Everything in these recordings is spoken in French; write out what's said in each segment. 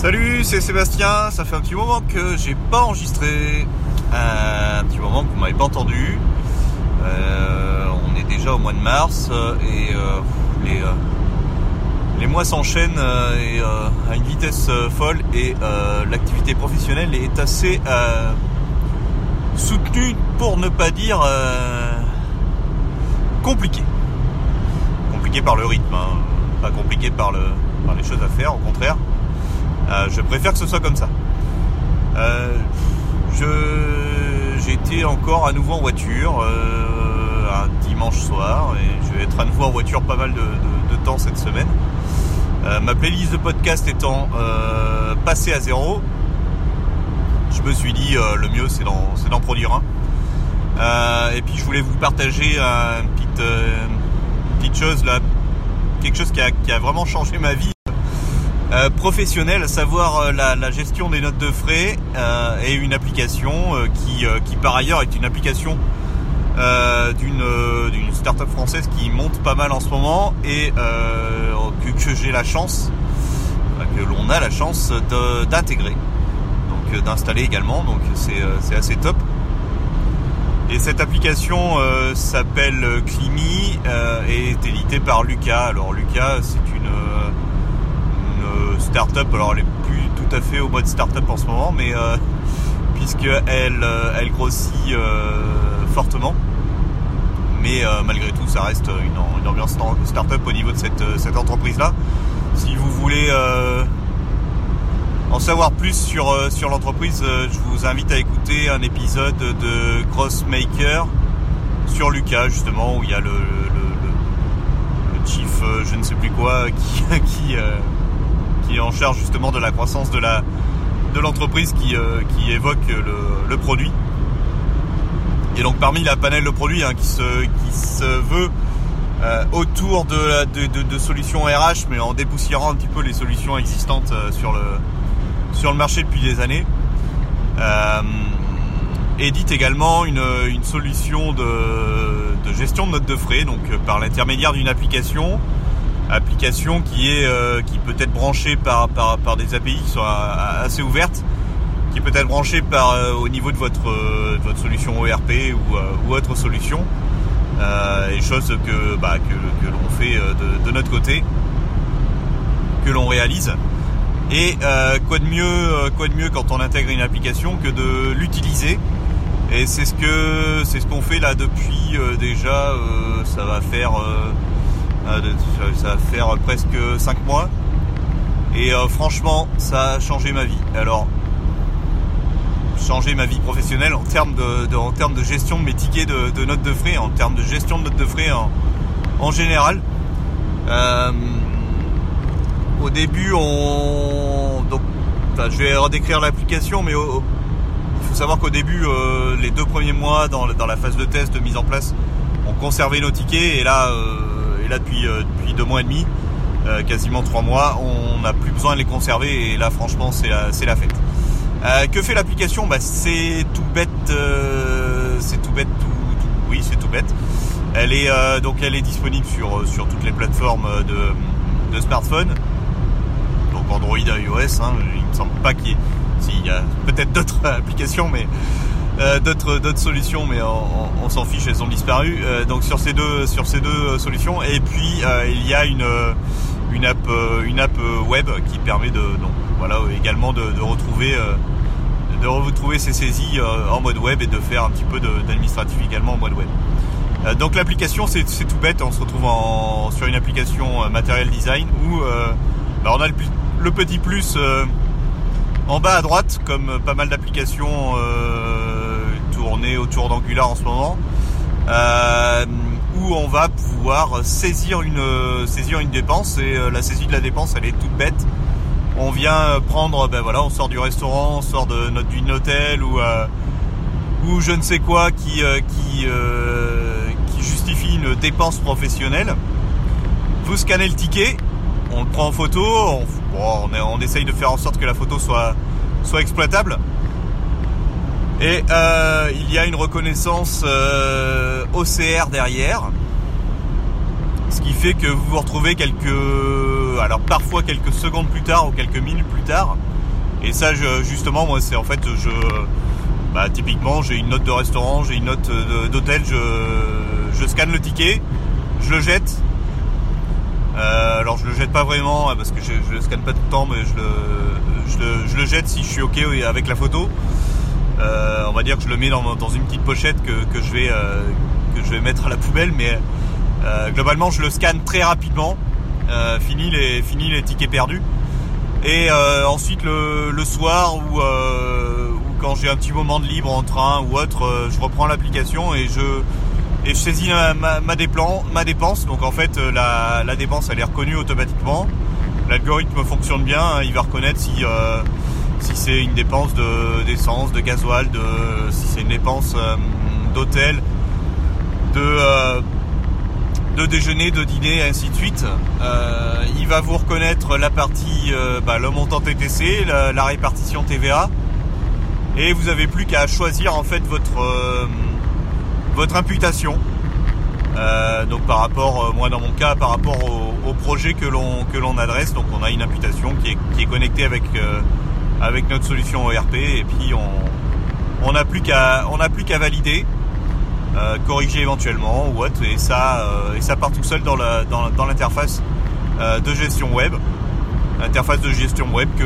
Salut, c'est Sébastien. Ça fait un petit moment que j'ai pas enregistré. Euh, un petit moment que vous m'avez pas entendu. Euh, on est déjà au mois de mars et euh, les, mois s'enchaînent à une vitesse folle et l'activité professionnelle est assez soutenue pour ne pas dire compliquée. Compliquée par le rythme, hein. pas compliquée par les choses à faire, au contraire. Euh, je préfère que ce soit comme ça. Euh, j'étais encore à nouveau en voiture euh, un dimanche soir et je vais être à nouveau en voiture pas mal de, temps cette semaine. ma playlist de podcast étant passée à zéro, je me suis dit le mieux c'est d'en, produire un. et puis je voulais vous partager une petite, petite chose là, quelque chose qui a, qui a vraiment changé ma vie. Euh, professionnel, à savoir euh, la, gestion des notes de frais euh, et une application qui, qui, par ailleurs est une application d'une d'une start-up française qui monte pas mal en ce moment et que, j'ai la chance, que l'on a la chance d'intégrer, donc d'installer également, donc c'est assez top. Et cette application s'appelle Climi et est éditée par Lucas. Alors Lucas, c'est une start-up. Alors elle est plus tout à fait au mode start-up en ce moment, mais euh, puisqu'elle euh, elle grossit euh, fortement. Mais malgré tout, ça reste une, ambiance start-up au niveau de cette, entreprise-là. Si vous voulez en savoir plus sur, sur l'entreprise, je vous invite à écouter un épisode de Crossmaker sur Lucas, justement, où il y a le, le, chief, je ne sais plus quoi, qui, qui, qui est en charge justement de la croissance de la de l'entreprise qui, euh, qui évoque le, produit. Et donc parmi la panel de produits hein, qui, se, qui se veut euh, autour de, de, de, solutions RH, mais en dépoussiérant un petit peu les solutions existantes euh, sur, le, sur le marché depuis des années. édite également une, une solution de, de, gestion de notes de frais, donc par l'intermédiaire d'une application application qui est euh, qui peut être branchée par, des API qui sont assez ouvertes, qui peut être branchée par euh, au niveau de votre, euh, solution ORP ou, autre solution. et chose que, bah, que, que l'on fait de, notre côté, que l'on réalise. Et quoi de mieux quoi de mieux quand on intègre une application que de l'utiliser et c'est ce que c'est ce qu'on fait là depuis déjà ça va faire ça va faire presque 5 mois. Et euh, franchement, ça a changé ma vie. Alors, changer ma vie professionnelle en termes de, termes de gestion de mes tickets de, notes de frais, en termes de gestion de notes de frais en, général. Euh, au début, on donc, je vais redécrire l'application, mais il faut savoir qu'au début, euh, les deux premiers mois dans, la phase de test de mise en place, on conservait nos tickets et là là depuis, euh, depuis deux mois et demi, euh, quasiment trois mois, on n'a plus besoin de les conserver et là franchement c'est la, la fête. Euh, que fait l'application? Bah, C'est tout bête, c'est tout bête, tout, oui c'est tout bête. Elle est donc elle est disponible sur, sur toutes les plateformes de, de smartphone, donc Android, iOS. Hein, il me semble pas qu'il y ait, s'il y a peut-être d'autres applications, mais euh, d'autres solutions, mais on, s'en fiche, elles ont disparu. Euh, donc sur ces deux sur ces deux euh, solutions, et puis il y a une une app une app web qui permet de donc voilà également de, retrouver de retrouver ces saisies en mode web et de faire un petit peu d'administratif également en mode web. donc l'application c'est tout bête, on se retrouve en, sur une application matériel design où bah, on a le, petit plus en bas à droite comme pas mal d'applications on est autour d'Angular en ce moment, euh, où on va pouvoir saisir une, dépense et euh, la saisie de la dépense elle est toute bête. On vient prendre, ben voilà, on sort du restaurant, on sort de notre d'une hôtel ou euh, je ne sais quoi qui justifie une dépense professionnelle. Vous scannez le ticket, on le prend en photo, on, essaye de faire en sorte que la photo soit exploitable. Et euh, il y a une reconnaissance euh, OCR derrière. Ce qui fait que vous vous retrouvez quelques, alors parfois quelques secondes plus tard ou quelques minutes plus tard, Et ça, justement, moi, c'est en fait, je, bah, typiquement, j'ai une note de restaurant, j'ai une note d'hôtel, je, scanne le ticket, je le jette. Euh, alors je le jette pas vraiment parce que je, je, le scanne pas tout le temps, mais je le, je le, jette si je suis ok avec la photo. Euh, on va dire que je le mets dans, une petite pochette que, que je vais euh, que je vais mettre à la poubelle, mais globalement je le scanne très rapidement. fini les fini les tickets perdus. Et ensuite le, soir ou, quand j'ai un petit moment de libre en train ou autre, je reprends l'application et je et saisis ma, dépense. Donc en fait, euh, la, dépense, elle est reconnue automatiquement. L'algorithme fonctionne bien. Hein. il va reconnaître si, euh, si c'est une dépense d'essence, de, gasoil, de, si c'est une dépense euh, d'hôtel, de, de déjeuner, de dîner, et ainsi de suite. il va vous reconnaître la partie, bah, le montant TTC, la, répartition TVA. Et vous n'avez plus qu'à choisir en fait votre votre imputation. Euh, donc par rapport, euh, moi dans mon cas, par rapport au, projet que l'on adresse, donc on a une imputation qui est, qui est connectée avec euh, avec notre solution ERP et puis on n'a plus qu'à on plus qu'à valider, corriger éventuellement ou autre et ça et ça part tout seul dans la dans, dans l'interface de gestion web, interface de gestion web que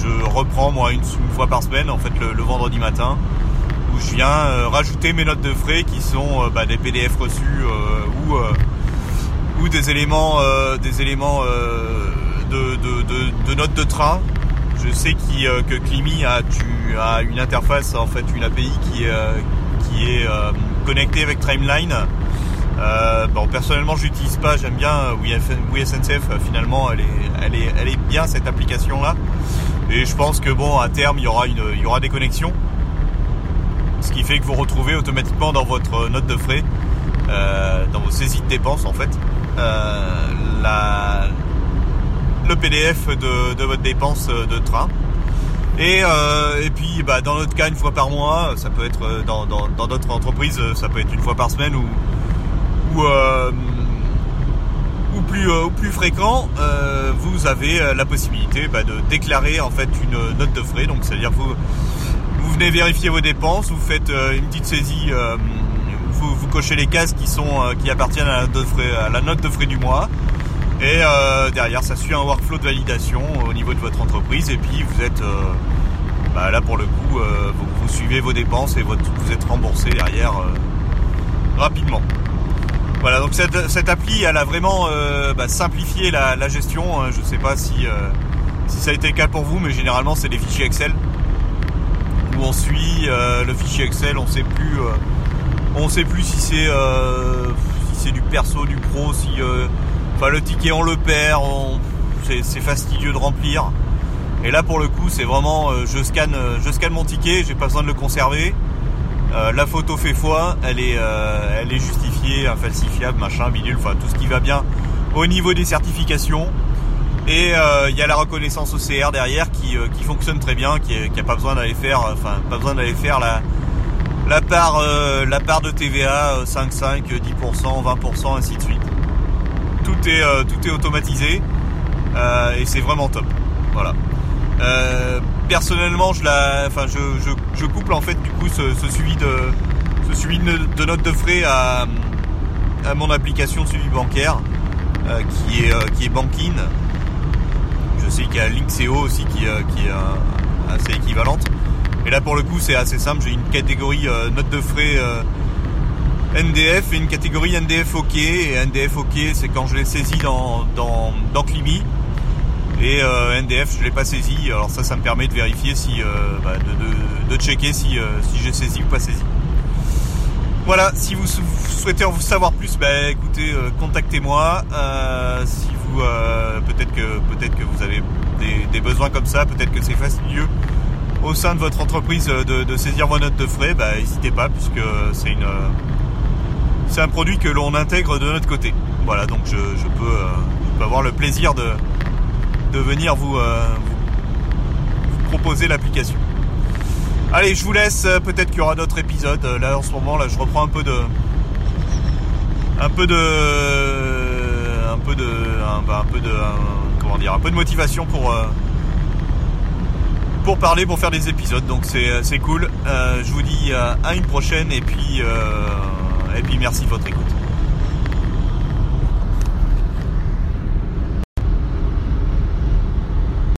je reprends moi une, fois par semaine en fait le vendredi matin je viens euh, rajouter mes notes de frais qui sont euh, bah, des PDF reçus euh, ou, ou des éléments, des éléments de, notes de train. Je sais que Climi a, tu, a une interface, en fait une API qui, qui est connectée avec Timeline. bon, personnellement, je n'utilise pas. J'aime bien oui. Finalement, elle est, bien cette application là. Et je pense que bon, à terme, il y aura des connexions ce qui fait que vous retrouvez automatiquement dans votre note de frais, euh, dans vos saisies de dépenses en fait, euh, le PDF de, votre dépense de train. Et, euh, puis bah, dans notre cas une fois par mois, ça peut être dans d'autres entreprises, ça peut être une fois par semaine ou, plus, ou plus fréquent, vous avez la possibilité bah, de déclarer en fait une note de frais. Donc c'est-à-dire vous vous venez vérifier vos dépenses, vous faites euh, une petite saisie, euh, vous, cochez les cases qui sont euh, qui appartiennent de à la note de frais du mois. Et derrière, ça suit un workflow de validation au niveau de votre entreprise. Et puis vous êtes bah, là pour le coup, vous, suivez vos dépenses et votre, vous êtes remboursé derrière rapidement. Voilà, donc cette, appli, elle a vraiment bah, simplifié la, gestion. Je ne sais pas si, si ça a été le cas pour vous, mais généralement c'est des fichiers Excel on suit euh, le fichier Excel, on sait plus, euh, on sait plus si c'est euh, si c'est du perso, du pro, si enfin le ticket on le perd, c'est fastidieux de remplir. Et là pour le coup c'est vraiment je scanne je scanne mon ticket, j'ai pas besoin de le conserver. la photo fait foi, elle est, elle est justifiée, infalsifiable, machin, bidule, enfin tout ce qui va bien au niveau des certifications. Et euh, il y a la reconnaissance OCR derrière qui, euh, fonctionne très bien, qui n'a pas besoin d'aller faire, enfin la, part, euh, la part de TVA 5, 10%, 20%, ainsi de suite. Tout est, tout est automatisé et c'est vraiment top. Voilà. personnellement, je, la, enfin, je, je, je, couple en fait du coup ce, suivi de, ce suivi de, notes de frais à, à mon application suivi bancaire qui est, qui est Bankin je sais qu'il y a Linkseo aussi qui, euh, est euh, assez équivalente. Et là pour le coup c'est assez simple, j'ai une catégorie euh, note de frais NDF et une catégorie NDF OK. Et NDF OK c'est quand je l'ai saisi dans, dans, Climi. Et NDF je ne l'ai pas saisi. Alors ça ça me permet de vérifier si bah, de, checker si, si j'ai saisi ou pas saisi. Voilà, si vous souhaitez en savoir plus, bah, écoutez, contactez-moi. si euh, peut-être que peut-être que vous avez des, besoins comme ça, peut-être que c'est fastidieux au sein de votre entreprise de, saisir vos notes de frais, bah, n'hésitez pas puisque c'est une c'est un produit que l'on intègre de notre côté. Voilà, donc je, peux, euh, avoir le plaisir de, venir vous, euh, proposer l'application. Allez, je vous laisse. Peut-être qu'il y aura d'autres épisodes. Là, en ce moment, là, je reprends un peu de, un peu de un peu de, un, bah, peu de, comment dire, un peu de motivation pour, euh, pour parler, pour faire des épisodes. Donc c'est cool. je vous dis à une prochaine et puis, et puis merci de votre écoute.